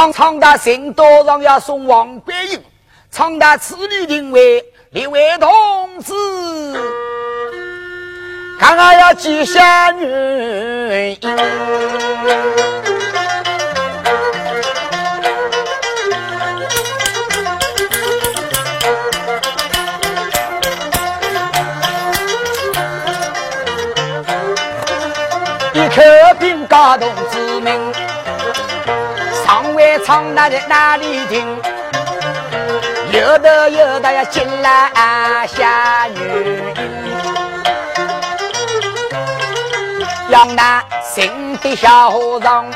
苍苍大行道上要送王观音，苍大此女定为列位同志，看看要几下女英。一口兵，嘎动子民。位长大在哪里听？有的有的要进来下女杨那新的小和尚，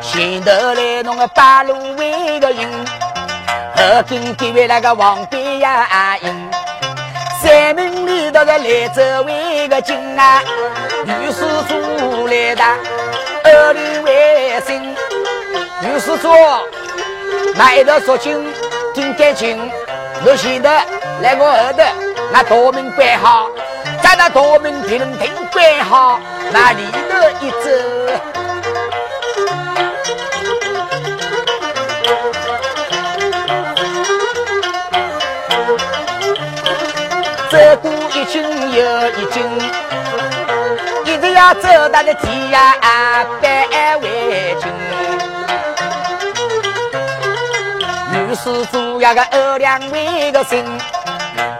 前头来弄个八路为个营，后跟跟位那个王边呀营。三门里头的来走为个金啊，女施主来的二里为生，女施主那一道说清听感情，我前头来我后头，那大门关好，在那大门停停关好，那里头一走。走过一斤又一斤，一直要走到那天涯百为女施主要个二两为个心，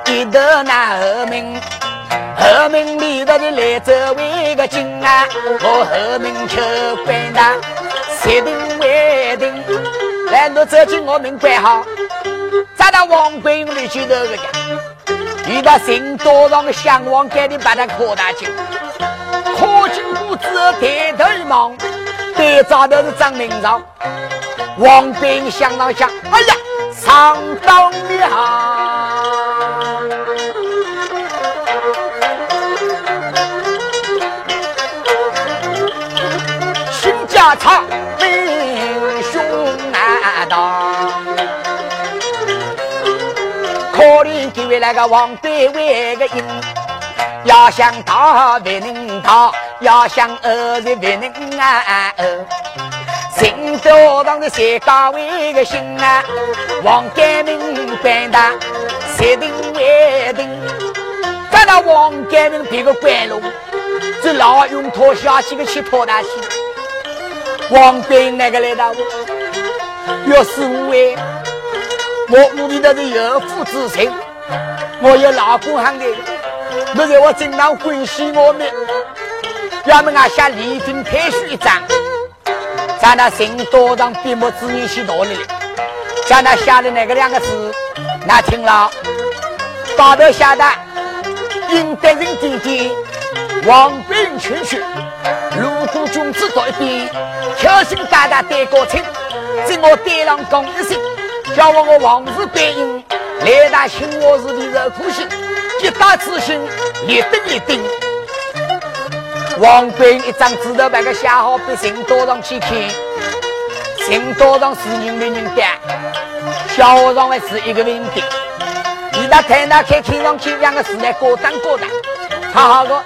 一头那后门，后门里头的来走为个金啊，我后门口关大，设定为定，来你走进我门关好，咱那王贵英里去头个家。遇到新多上的向往，赶紧把他扩大进。靠近谷之后，抬头一望，对照的是张明朝。王兵想当想，哎呀，上当了！新家常，英雄难当。可怜几位那个王队为个赢，要想逃不能逃，要想儿子不能啊！新都当的谁高为个心啊？王改名官大，谁定为定？咱那王改名别个官路，这老用拖下几个去拖大去。王改那个来的，要是五位。我屋里头是有夫之情，我有老公喊的，不是我经常关心我们，要么俺下离婚配书一张，在那新多上闭目之年写到里，在那写的那个两个字，那听了，高头写的应得人弟弟，王兵全去，如果君子在边，挑衅大大对过亲，在我对上讲一声。叫我我王氏对应来打请我是的热苦心，一打之心一定一定。王观音一张纸头把个写好，被新多上去看。新多上是人的人干，小和尚还是一个人的。你那看那看看上去两个字来各当各当，好好个，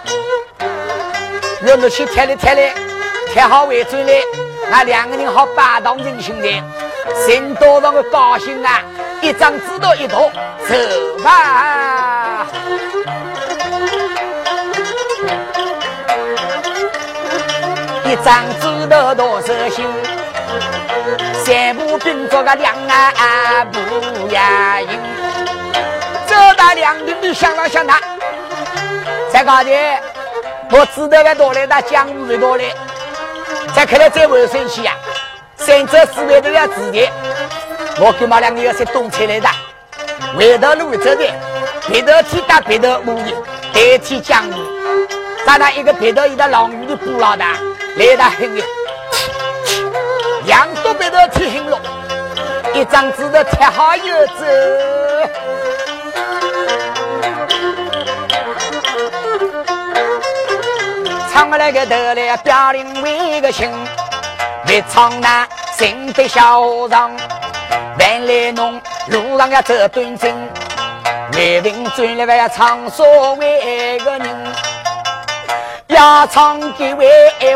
让我去贴来贴来，贴好为准来，那两个人好霸道人心的。新多上的高兴啊！一张纸头一坨，走吧。一张纸头多色心，三步并作个两啊不呀应。走到两边的想了想他，再高点，我纸头还多来，那江水多来，再看来再回生气呀。三者四位都要自的，我跟马两个要些东车来的，回头路走的，别头天打别头木的，代替江鱼，咱那一个别头一个狼鱼的捕捞的，来得很的，两多别头贴很落，一张纸头贴好又走，唱那个头来表领为个情。越唱那心的小和尚，万来弄路上要走端正，为民转来要唱所谓个人，要唱给为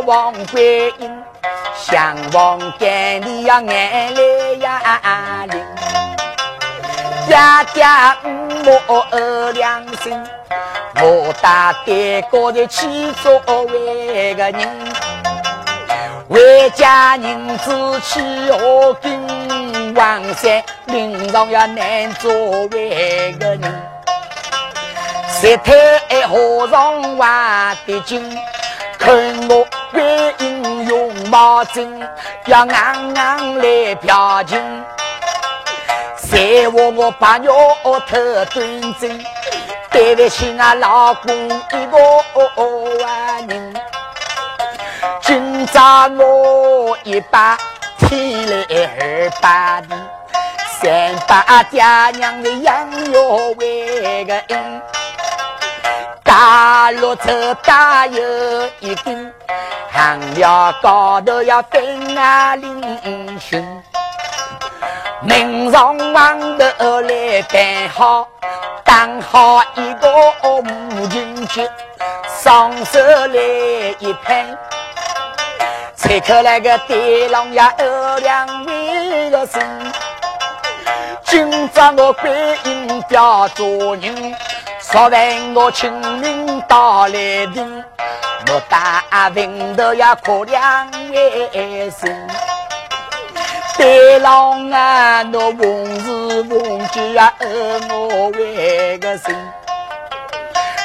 王观音，相望见你呀眼泪呀淋，家家母二两心，我大爹哥的起作为个人，为家人子气何根，王山领上要难做为个人，石头和尚挖的金，看我为英勇冒进，要硬硬来表情。在我我把鸟头端正，对得起俺老公一个万人。今朝我一把天来二把地，三把爹娘的养育为个恩。大路走大有一根，行了高头要分啊领群。明上王头来办好，当好一个母亲节，双手来一拍，拆开那个地狼呀二两为个心，今朝我观音表做人，说问我清明到来的，我大文头呀可怜为生。对郎啊，那逢时逢节啊，我为个心。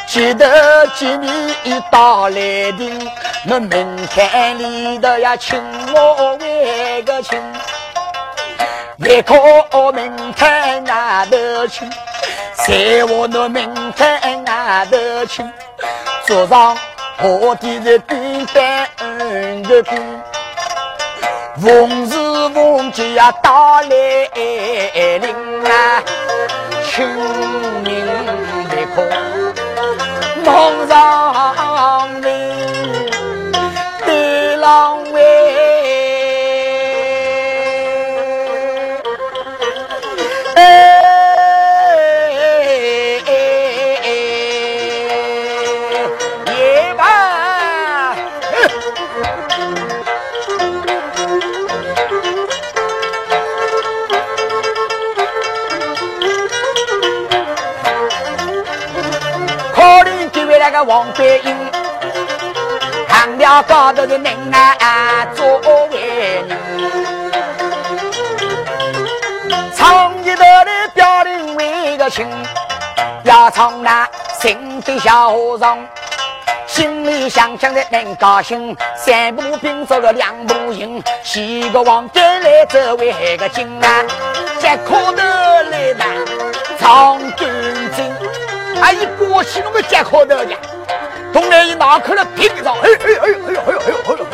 记得今年一到来临，那门槛里头呀，请我为个亲。一个门槛那头请，在我那门槛那头请，桌上我的是冰板个冰。逢时逢节呀，到来临啊，清明一空，梦上个王观音，看了高头的人啊，作为人，唱一段来表明为个情，要唱那新的小和尚，心里想想的能高兴，三步并作个两步行，西个王观来这为个经啊，这可头来嘛，唱端正。他一过去，那个接口的，东来一拿开了，拼上，哎哎哎哎呦哎呦哎呦哎呦！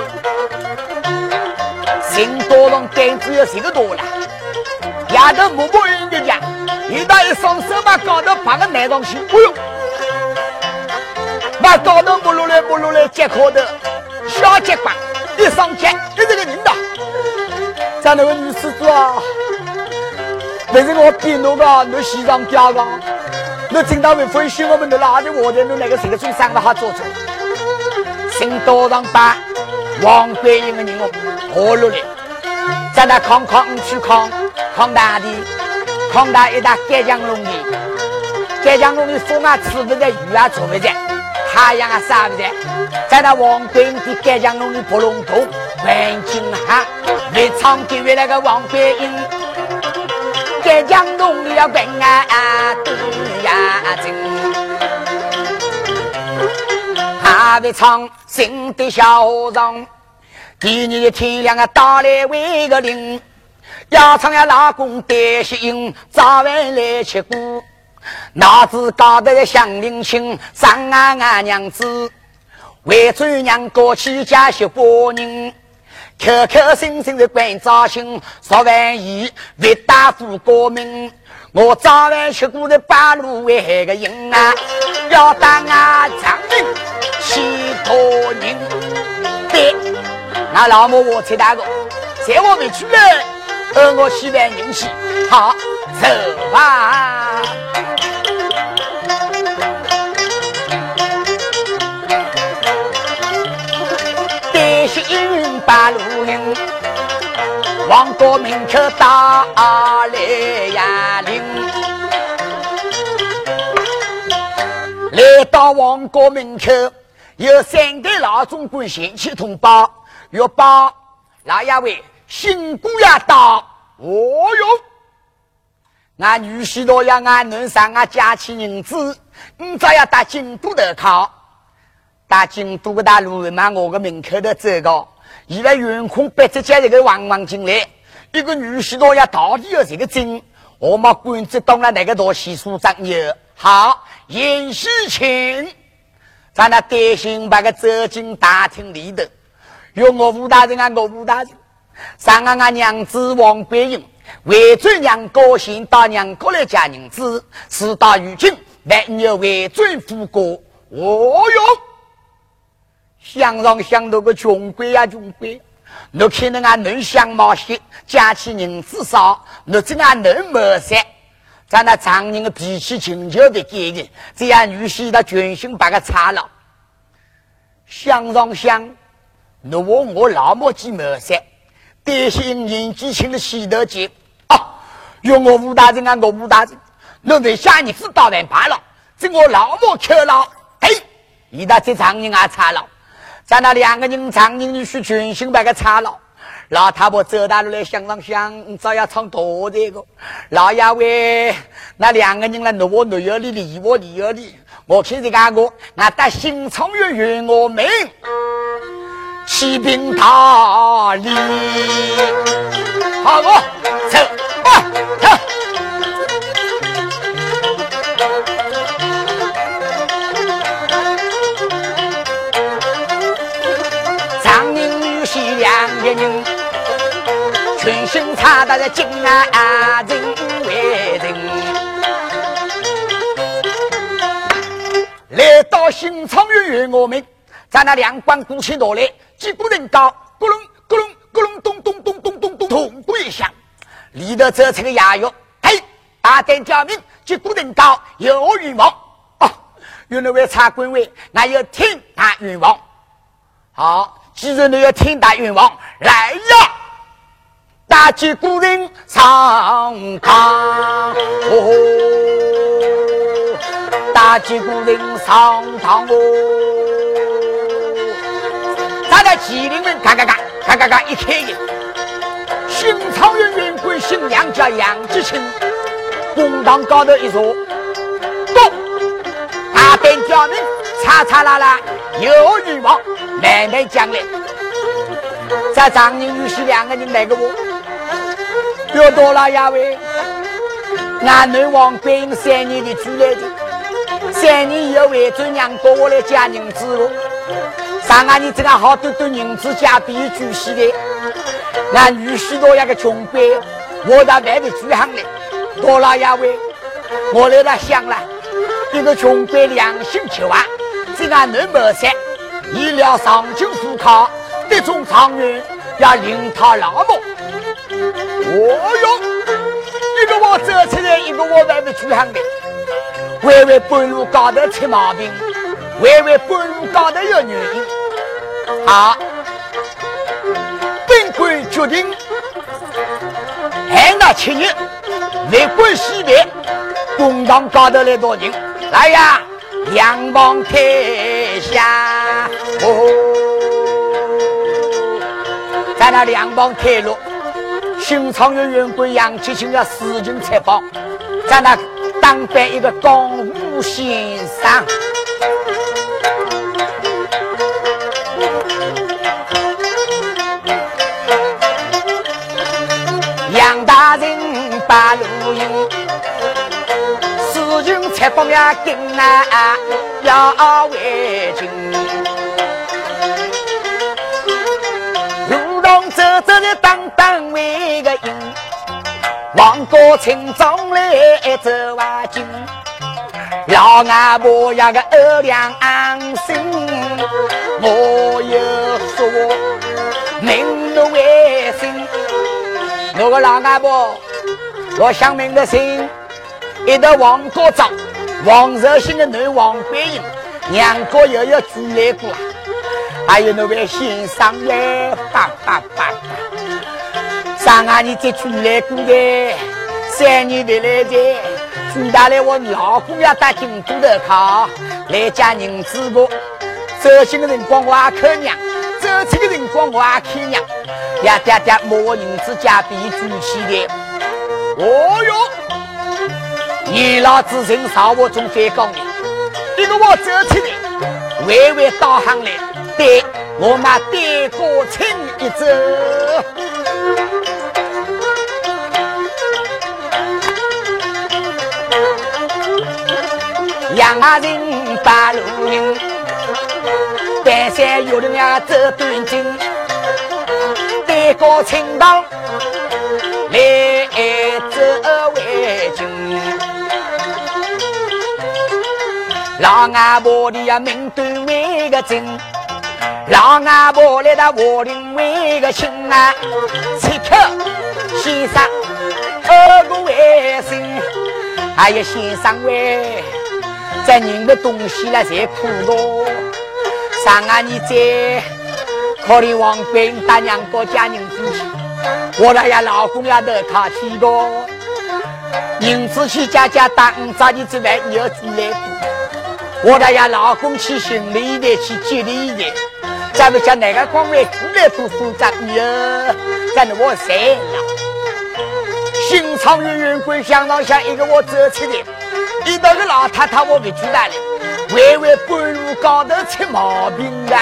人多人胆子要谁个多了？丫头默默应的讲，一打一双手把高头爬个难上去，哎呦！把高头摸落来摸落来接口的，小结棍一上接，你这个人呐，咱那个女施主啊，那是我比侬个，侬西装嗲个。那正当为分析我们的哪里我的那个谁个最上不好做主，新道上把王桂英的人哦活落来，在那康康去康康大地康大一大干江龙的，干江龙的风啊吹不在，雨啊做不在，太阳啊晒不在，在那王桂英的干江龙的不龙头环境哈，为唱给为那个王桂英。在江东里要平安对呀真，还会唱新的小和尚。第二天亮啊，打来为个令，要唱呀老公担心，早晚来吃过。哪知搞得乡邻亲，上啊俺娘子，为尊娘过去家些过人。口口声声的关照心，说万一为大富国民，我早晚吃过的八路为个人啊，要当啊长命西托人。对，那老母我猜大哥，在我们出来，而我希望人气好走吧。王国门口打来呀铃，来到王国门口，有三个老总管前去通报，要把老爷位新姑爷到。哦哟，俺女婿都要俺能上俺家去银子，你只要打京都的靠，到京都的大路嘛，我个门口的这个。现在员空白只家这个汪汪进来，一个女婿多要到底要这个真，我们官职当了那个大西书长有好严世清，咱那担心把个走进大厅里头，有我吴大人啊，我吴大人，上俺俺娘子王桂英为尊娘高兴到娘家来嫁娘子，事到如今万有为尊夫过，哦哟。想上想那个穷鬼呀穷鬼，你看那俺能相貌些，家起银子少，你这俺能谋杀，咱那常人的脾气情求的给的，这样女婿他全心把他擦了。想上想，你我我老母鸡谋杀，担心年纪轻的洗头姐啊，用我武大人啊，我武大人，你在下你知道人罢了，这我老母去了，嘿，一大这常人啊擦了。在那两个人唱人女婿全心把个插了，老太婆走大路来想上想，早要唱多这个。老爷喂，那两个人来挪我挪有里，离我离有里。我看这个我，俺带新创月圆我命，骑兵大礼。好，我走一人，全身擦得是金啊啊人为人。来到新场县员我们，在那两关鼓起锣来，几个人高咕隆咕隆咕隆咚咚咚咚咚咚咚咚跪响，里头走出个衙役，嘿，大胆刁民，几个人高有冤枉。原来为差官位，那要听他冤枉。好，既然你要听大愿望，来呀！大吉古人上堂，哦，大吉古人上堂哦。咱在吉林门，嘎嘎嘎，嘎嘎嘎，一开眼，新朝元员官新娘叫杨吉清，公堂高头一坐，咚，大胆叫你，叉叉啦啦，有愿望。慢慢讲来，在张宁女婿两个人来个我，要多了呀喂！俺女王观音三年的住来的，三年以后为准娘过我来嫁银子喽。上俺你这个好多多银子嫁比主席的，俺女婿多一个穷鬼，我到外面住行来，多了呀喂！我来了想了，一个穷鬼良心求啊，这俺能谋杀。医疗上进富康，这种长远要令他老母。哦哟，一个我走出来，一个我外面出行的，微微半路高头出毛病，微微半路高头有原因。好，本官决定，喊那七日，内官西边，公堂高头来多人，来呀，阳光开下。哦，在那两帮开路，新昌的员官杨启清要使劲采访，在那当班一个公务先生，杨大人把路引，使劲采访呀，跟啊要为敬。这里当当为个营，望过村庄来走啊进，老阿婆呀个二两安心，我又说明路为生，我个老阿婆我想明的心，一到王国璋，王热心的女王桂英，娘家又要住来过。还有那位先生嘞，爸爸爸爸，上啊，你这出来过的，三年回来的，最大来我老公要打京都的卡，来家人子个，走进的辰光我还看娘，走出的辰光我还看娘，呀爹爹摸人子家比举起的，哦哟，你老子人少我中飞高的，一个我走出来，微微导航来，对我那爹哥请一走。杨人八路人，半山有人呀走端筋，对高青堂来走为君。老阿婆的呀名端为个真，老阿婆来到我林为个亲啊，此刻先生二个为生，还有先生为。在人的东西了，才苦多。上啊，你在考虑王兵打娘家家人子去，我那呀老公呀都靠起个。人子去家家打五早的之外，你要出来我那呀老公去行李的，去接力的，咱们讲哪个岗位出来都负责你哦。咱我谁了？心肠远远归相当像一个我走出来。遇到个老太太，我给举来了，微微半路高头出毛病的。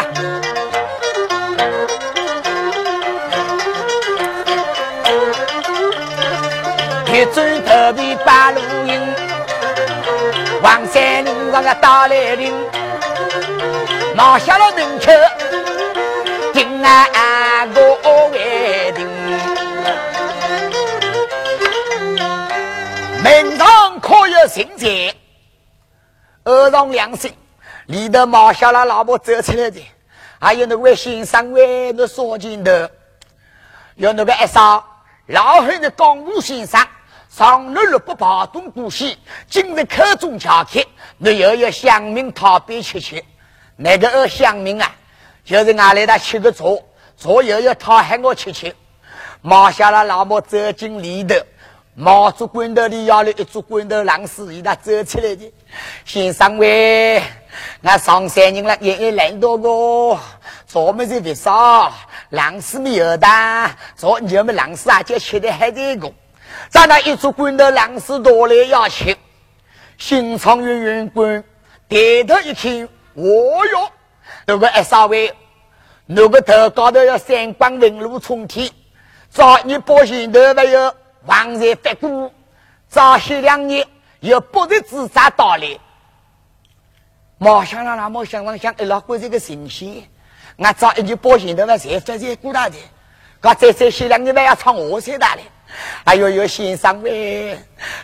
一转头皮把路迎，黄山岭上个大来临，拿下了门口，定啊我可有心在，二上两心，里头毛小了老婆走出来的，还有那位先生为那说金的，有那个一少老汉的江湖先生，上日六不跑东过西，今日口中巧客，你又要乡民讨杯吃吃，那个二乡民啊，就是俺来他吃个茶，茶又要讨喊我吃吃，毛小了老婆走进里头。毛竹棍头里要了一竹棍头狼死，一他走出来的。先生喂，俺上山人了，也也来到个，咱们是为啥？狼死没有的，咱你们狼死啊，就吃的还这个。咱那一竹棍头狼死多来要吃，心肠圆圆滚，抬头一看，哦哟，那个二少尉，那个头高头要三光纹路冲天，早你保险头没有？王才发过，早些两年有不日自杀到来。毛想了，那毛想了想，一，老鬼这个神仙，俺早一年保险的嘛，才发现过大的，刚再再些两年还要唱我才大的。哎呦呦，先生喂，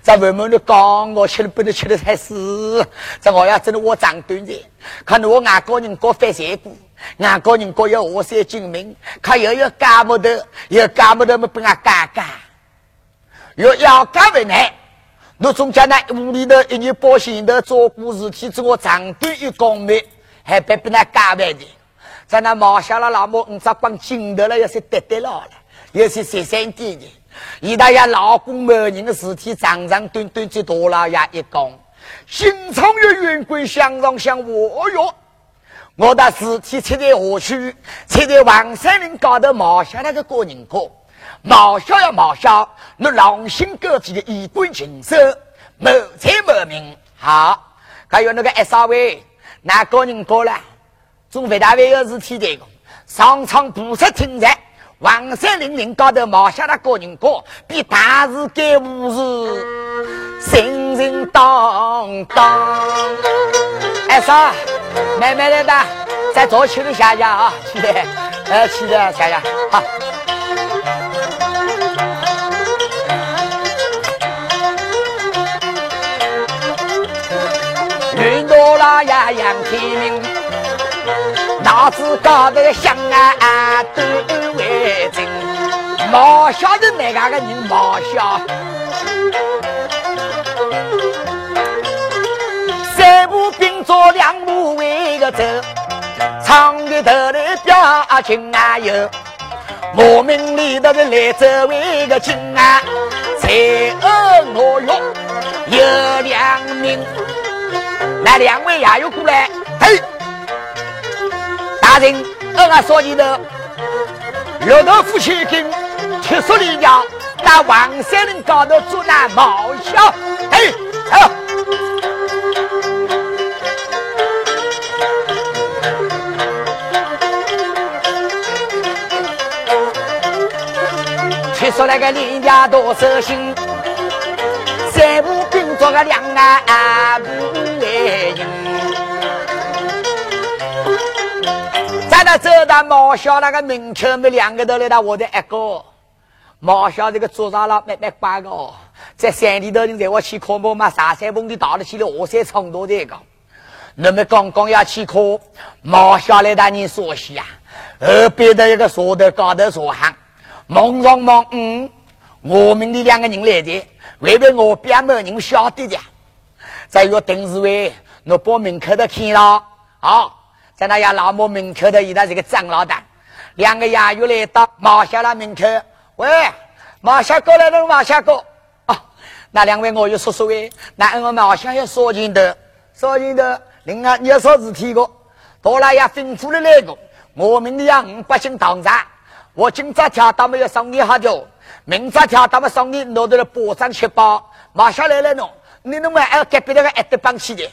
在外面的讲我吃了不能吃的太死，这我要真的我长短的，看我外国人过翻山过，外国人过要我三精明，看又要干不得，又干不得么，不俺干干。要要干为难，我总讲呢屋里头一年保险的做过事体，做我长短一公里，还别被那干为的。在那毛下了老母，你只光金头了，要是得得了了，要是十三点的。一大呀老公某人的事体长长短短就多了呀一公，心肠与圆规相让相我哟。我的事体出在何处？出在王山林高头毛下那个个人过。毛小呀毛小，那狼心狗肺的衣冠禽兽，谋财谋命。好，还有那个 S 二位，那个人过来，总回大位有事体的。上场菩萨听在，王山林林高头毛小那个人过，比大事干无事，神神当当。S 二，慢慢来吧，再坐起来下下啊，起来，呃，起来下下，好。云朵拉呀杨天明，脑子高头想啊都为真，毛晓得哪个个人毛晓？三步并作两步为个走，长的头来表情啊有。我命里头的来这位个金啊，才恶我用有两名，来两位也有过来，嘿，大人，我说你的六头夫妻跟七叔里家在王山岭高头做那毛笑，嘿，好。说那个人家多守心，三步并作个两岸不那走到毛小那个门口，没两个都来到我的一个。毛小这个桌上了慢慢挂个，在山里头人在我去看我嘛，上山峰的打了起了我山冲多这个。那么刚刚要去看，毛小来大人说戏啊，后边的一个坐头高头坐行。忙上忙，嗯，我们的两个人来的，为了我表妹人晓得的。在一个董事会，我把门口的看了，啊，在那家老母门口的，伊那是个张老大，两个衙员来到马小拉门口，喂，马小哥来了，马小哥，啊，那两位我有说说喂，那我们好像要说钱的，说钱的，另外你要说事体个，到了要吩咐了那个，我们的呀五百斤糖茶。我今朝跳到没有送你好久，明朝跳到没送你拿到了保障确保，马上来了喏，你能不能隔壁那个一得帮起的？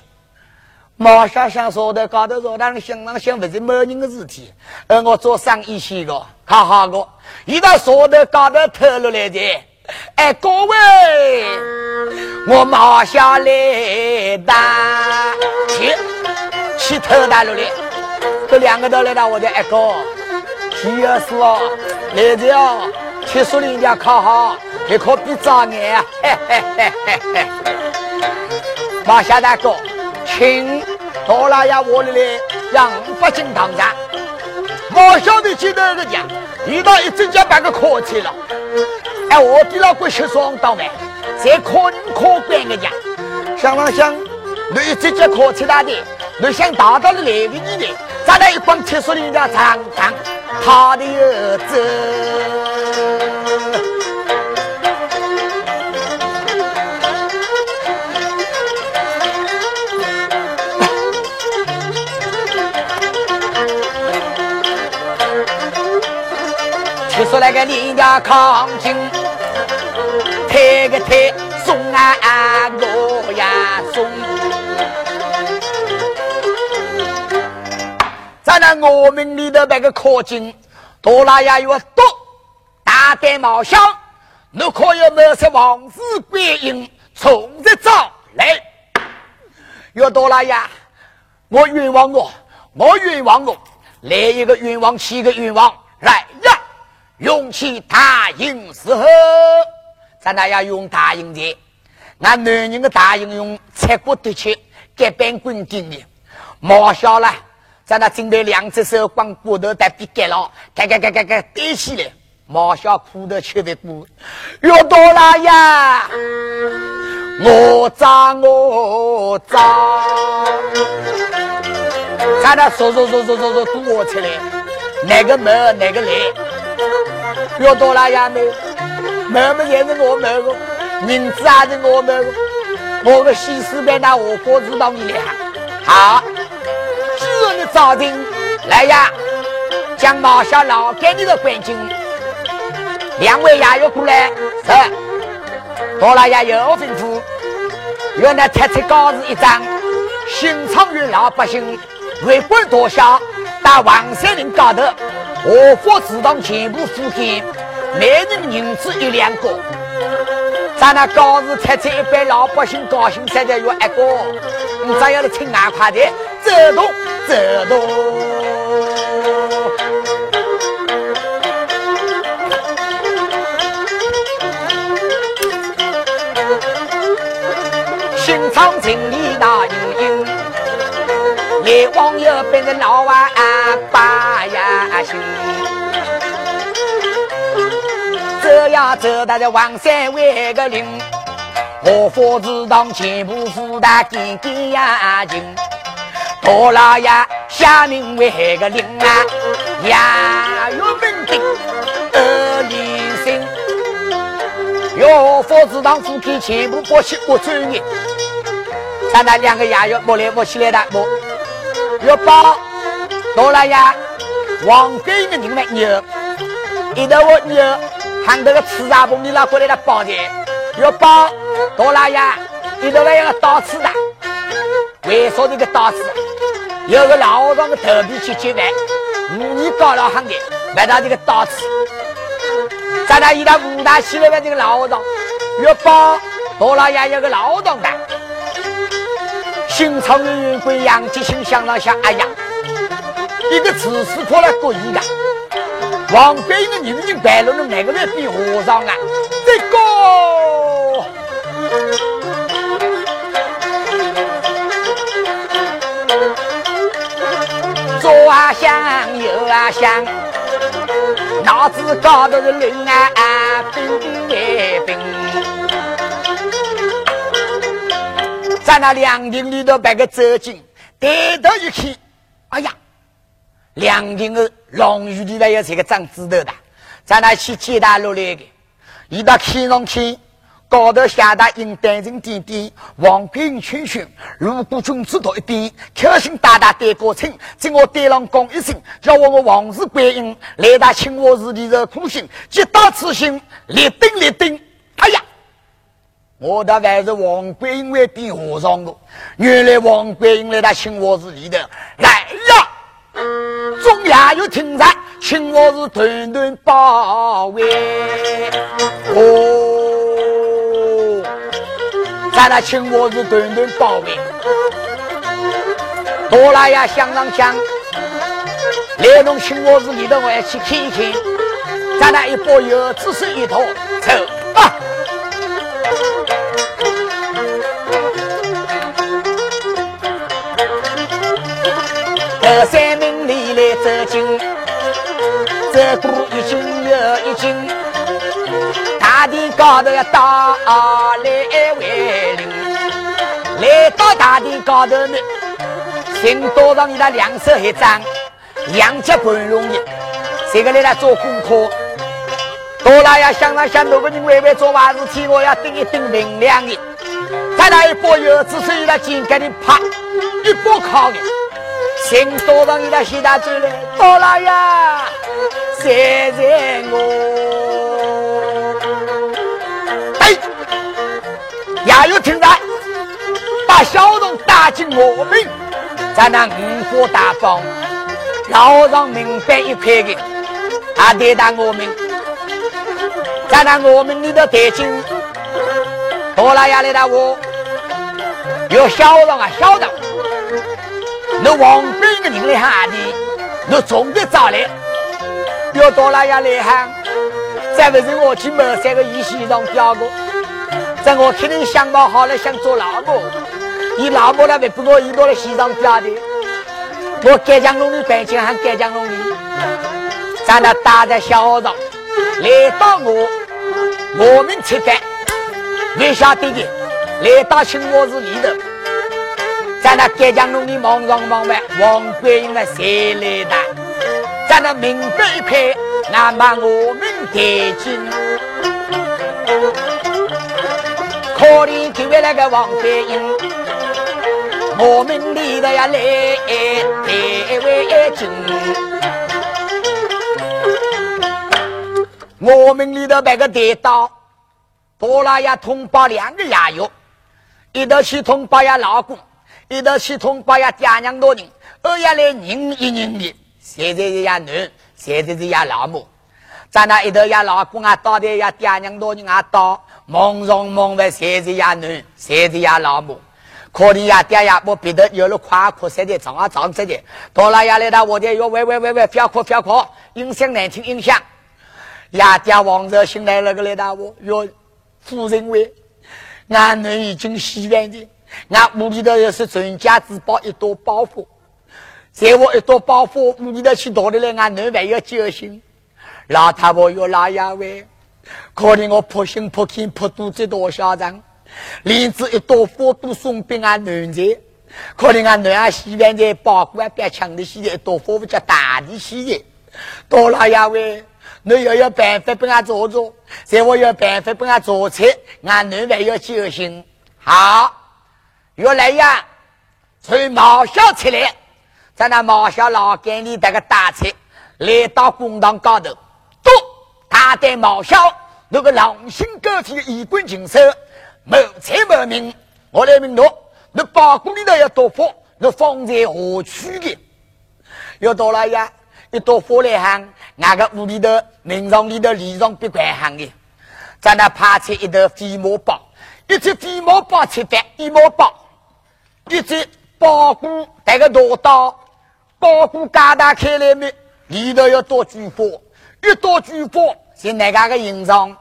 马上想说的高头说，但是心上想不是某人的事体，而我做生意去个，看好个，一到说的高头透露来的，哎，各位，我马上来打去去偷大路的，这两个都来到我的一个。第二是哦，来着。哦，听说人家考好，还可比早年啊！嘿嘿嘿嘿嘿。马小大哥，请到了呀，我里来让五百斤糖茶。我晓得记得个讲，遇到一整家半个客气了。哎，我的老鬼吃双刀没？在可人可观个讲，想了想，你一整家客气大的，你想达到的来个你的，咱俩一帮听说人家长长。他的儿子，说那个人家抗金，抬个抬送啊啊我呀送。在那我们里头那个靠近，多拉呀有多大胆冒险，你可有没是王子观音从这招来？有多拉呀，我冤枉我，我冤枉我，来一个冤枉，七个冤枉，来呀！用起大银时候，咱那要用大银的，俺男人的大银用切骨的切，盖板滚钉的，毛小了。咱那准备两只手光骨头带笔盖了，盖盖盖盖盖堆起来，毛小裤头吃的多，要多了呀！我脏我脏，在那说说说说说说堵我出来，哪个门哪个来？要多了呀没？没没也是我没个，名字还是我没个，我个西施被那我国知道你俩好。早晨来呀，将毛小老给你的环境，两位衙役过来，是，多了也有吩咐，原来贴出告示一张，新昌与老百姓为官多小，到王山岭高头，合法自动全部付钱，每人银子一两个。咱那告示贴出一般老百姓高兴，才在约一个，你只要来请俺快的走动。走动，新昌城里那英英，来往又变成老万走呀走，到这王山为个灵，我佛子当全部负担紧紧呀紧。大老爷下命为个令啊，衙役门定，哟，佛子堂夫妻全部过去我追你。咱那两个衙役摸来摸起来的摸，要把到了呀，王贵的人们牛，一头我牛，喊这个吃茶棚里拉过来的包钱，要把到了呀，一头那个刀刺的，为啥这个刀刺？有个老丈的头皮去接饭，五年高了行的，买到这个刀刺。咱那一到五大西来的这个老丈，要把到了呀，有个老丈的。新朝元元贵杨吉兴想了想，哎呀，一个慈氏过来过意的，王贵的女人白了，哪个人比和尚啊？这个左啊想，右啊想，脑子高头是乱啊啊，冰冰冰。在那凉亭里头摆个走进，抬头一看，哎呀，凉亭的龙鱼里头有这个长指头的，在那去接待落来的，一到看上去，高头下大应单人点点，王贵圈圈，如果君子到一边，开心大大对高称，在我对郎讲一声，叫我我王氏观音来到请我日里头苦心，接到此心，立定立定，哎呀！我大概是王桂英为变和尚的，原来王桂英来到青花寺里头来呀，中央又听着青花寺团团包围，哦，在那青花寺团团包围，多拉呀想上想，来弄青花寺里头我要去看一看，在那一包油只是一套走吧。后山走进，走过一进又一进，大殿高头要到来为邻，来到大殿高头呢，请多上你的两手一张，两脚半容易，这个来来做功课。多了要想了想，哪个人微微做坏事体，我要顶一顶明亮的。再来一包油，只是一个紧给你啪一包烤的。请多上一个西大走来，多了呀，谢谢我。哎，也有听到，把小童打进我们，在那五花大绑，老上明白一块的，还对待我们。在那我们里头带进，多拉呀来的我，有小人啊小人，那王兵的人来喊的，那总得找来，要多拉呀来喊，再不是我去某三个衣西上掉过，在我肯定想法好了想做老婆，你老婆那边不我一到了西上掉的，我盖江龙的白金还盖江龙的，在那打在小上，来到我。我们吃饭，你晓得的，来到青花寺里头，在那盖江弄里忙上忙完，王贵英啊谁来的？在那明白一派，那么我们带进，可怜就为那个王贵英，我们里头要来带为进。我们里头摆个带刀，多拉呀通报两个衙役，一头去通报呀老公，一头去通报呀爹娘多人，二呀来人一人的，现在是呀男，现在是呀老母，在那一头呀老公啊，到底呀爹娘多人啊到，梦中梦外，现在呀男，现在呀老母，可怜呀爹呀我别的有了夸夸实的，长啊长实的，多拉呀来到我的哟喂喂喂喂，不要哭不要哭，音响难听音响。亚家王者醒来了个来大我哟，夫人为俺们已经洗完的，俺屋里头也是全家之宝一朵宝花，在我一朵宝花屋里头去夺的来，俺男还要交心。老太婆哟老爷喂，可怜我破心破心破肚子多嚣张，连子一朵花都送给俺男子，可怜俺男儿洗完的宝贵别抢的洗的一朵花不叫大的洗的，多老爷喂。你要有办法帮俺做做，在我有办法帮俺做菜，俺女还要就行。好，原来呀，从毛小出来，在那毛小老干里那个大车，来到公堂高头，都他带毛小那个狼心狗肺的衣冠禽兽，谋财谋命，我来问侬，那包公里头要多放，那放在何处的？要到了呀，一到火来行，那个屋里头、门上里头、里上别管行的，在那爬出一头飞毛包。一只飞毛包吃饭，一毛包；一只包谷带个大刀，包谷嘎打开来没？里头要多菊花，一多菊花是哪家个印章？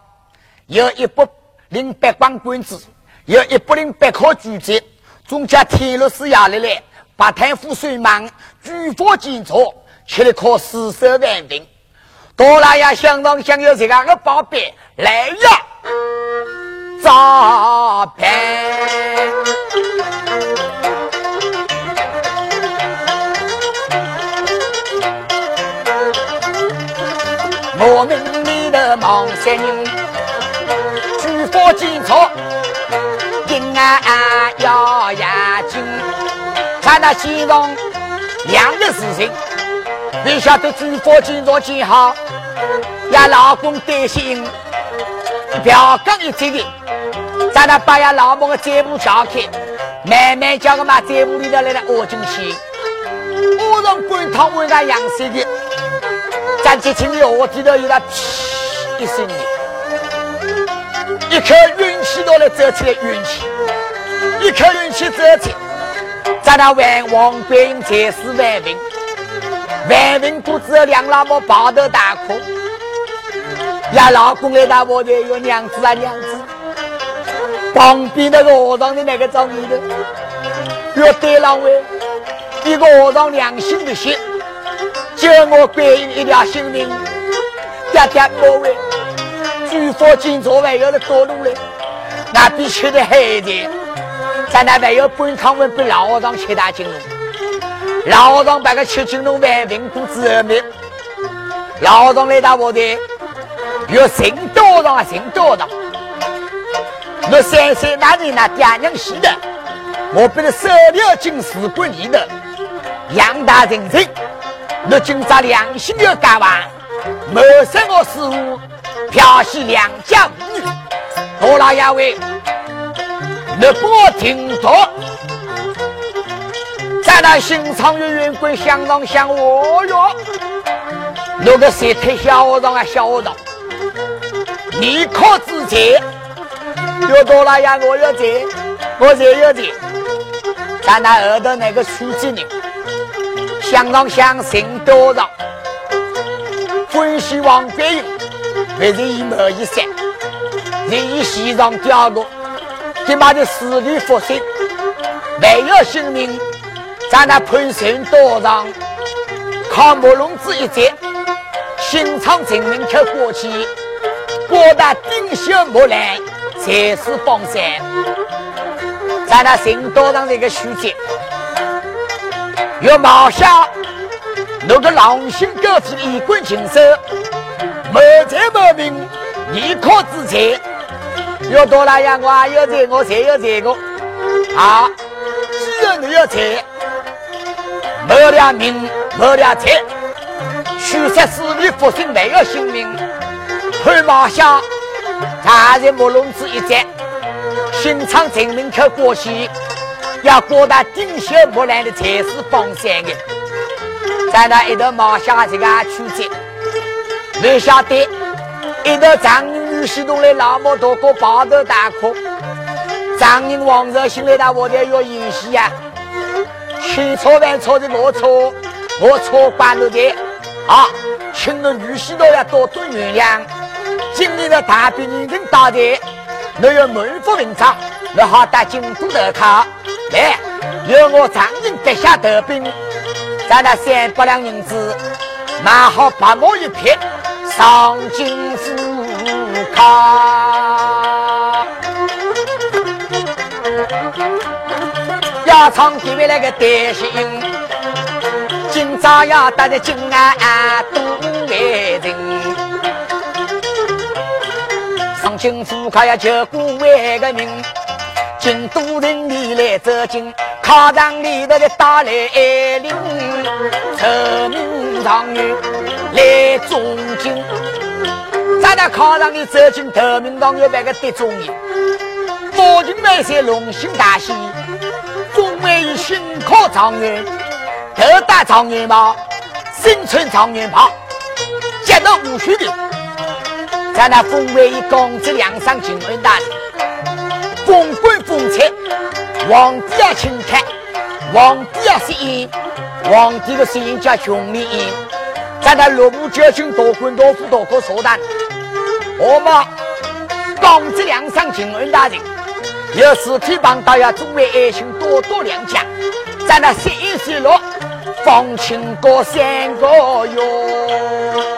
有一百零八光棍子，有一百零八颗橘子，中间天落是下来了，把贪腐水满，菊花金错，吃了可四十万兵。多拉呀，相当想要这个个宝贝来呀！咋办？我们里的忙些人，举火警察，阴暗要眼睛，看那西上两个事情，你晓得举火警察几好？呀，老公担心，票刚一接的。咱那把呀老母的嘴部撬开，慢慢叫个嘛嘴部里头来了挖进去，挖上滚汤为他养水的，咱接近的河底头有那噗一声音，一口运气都来走起来运气，一口运气走起，咱那万王观音才是万病，万病肚子两老母抱头大哭，呀老公来到我这有娘子啊娘子。旁边那个和尚的那个庄里头，要对两位一个和尚良心的心，救我观音一条性命。爹爹各位，举佛今朝还要来多路嘞，那比吃的海的，咱那还要本堂文被老和尚七大金龙，老和尚把个七金龙万病肚子后面，老和尚来到我的，要行多少行多少。我三岁那年那爹娘死的，我被他收了进使馆里头，养大成人。我今朝良心要改完，谋杀我师傅，漂洗两家妇女。多老爷为，你帮我听着，在那新昌院员官相当像我哟。那个谁太小和尚啊，小和尚，你可知情？又多了呀！我要钱，我才要钱。咱那后头那个书记人，相当相信多少？欢喜王观音，还是以某一山，人以西藏掉落，他妈的死里复生，没有性命。在那潘神道上，靠木笼子一接，新昌城门口过去，过达丁修木兰。才是帮山，在那新道上这个书记，要冒下那个狼心狗肺衣冠禽兽，谋财谋名，你可之财，要多了呀！我也要财，我才要财个。好，既然你要财，谋了名，谋了财，虚设死里复生，没有性命，会冒下。他在木笼子一站，新昌城门口过去，要过到丁秀木兰的才是帮山的。在那一头毛下这个曲子，没晓得一头张女婿都来老母多过抱头大哭。张人王热心来到我这要演戏呀，千错万错的我错，我错怪了的啊，请了女婿都要多多原谅。今日的大兵已经到的，你要满腹文章，你好打京都投靠。来，由我张人得下头兵，咱那三百两银子买好白毛一匹，上京府靠。要唱地位那个担心，今朝要打的金安都为人。上京府可要救古为个名，京都人你来走进考场里头的打来领，成名状元来中京。咱那考场里走进头名状元那个得中人，多情万岁龙兴大喜，封为新科状元，头戴状元帽，身穿状元袍，接到五须的。在那封为公子梁上进门大封官封财，皇帝要请看，皇帝要摄影，皇帝的摄影叫穷理影。在那六部九卿多官多副多个所谈，我们公子梁上进门大人，有四体帮大要诸位爱卿多多谅解。在那摄影室落，放清过三个哟。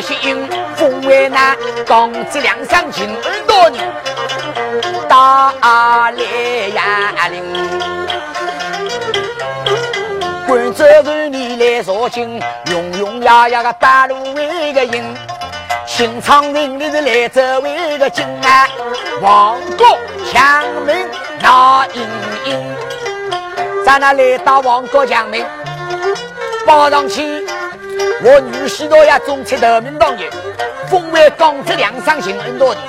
担心封为那公子梁上进耳朵人，打来呀令，官州人你来坐进，用用呀呀个八路为个营，新昌人你是来走为个进啊，王国强门那英英，在那来到王国强门。报上去，我女婿都要中出头名状元，封为公子梁上行很多的。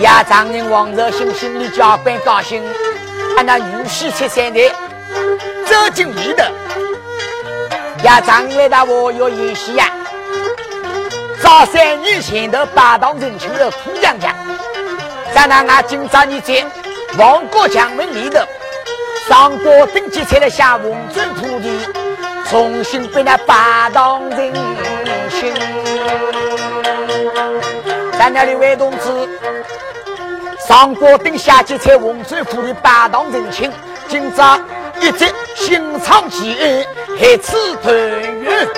亚丈人王热心心里加班高兴，俺那女婿出山的，走进里头。亚丈人来我要演戏呀，早三年前头八当人情的苦娘家，在那俺今朝你在王国强门里头，上过登记册的下文尊铺的。重新被那八当人心，咱那里位同志上过等下级才洪水府的八当人情，今朝一直心肠积恩，还此团圆。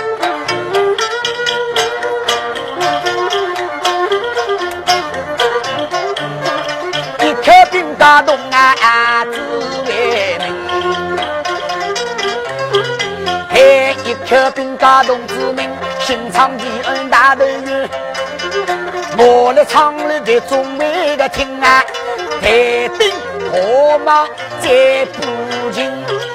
一颗冰打动啊，铁兵家同志们，心肠的恩大头圆。我来唱里的中为的听啊，台顶火马在不近。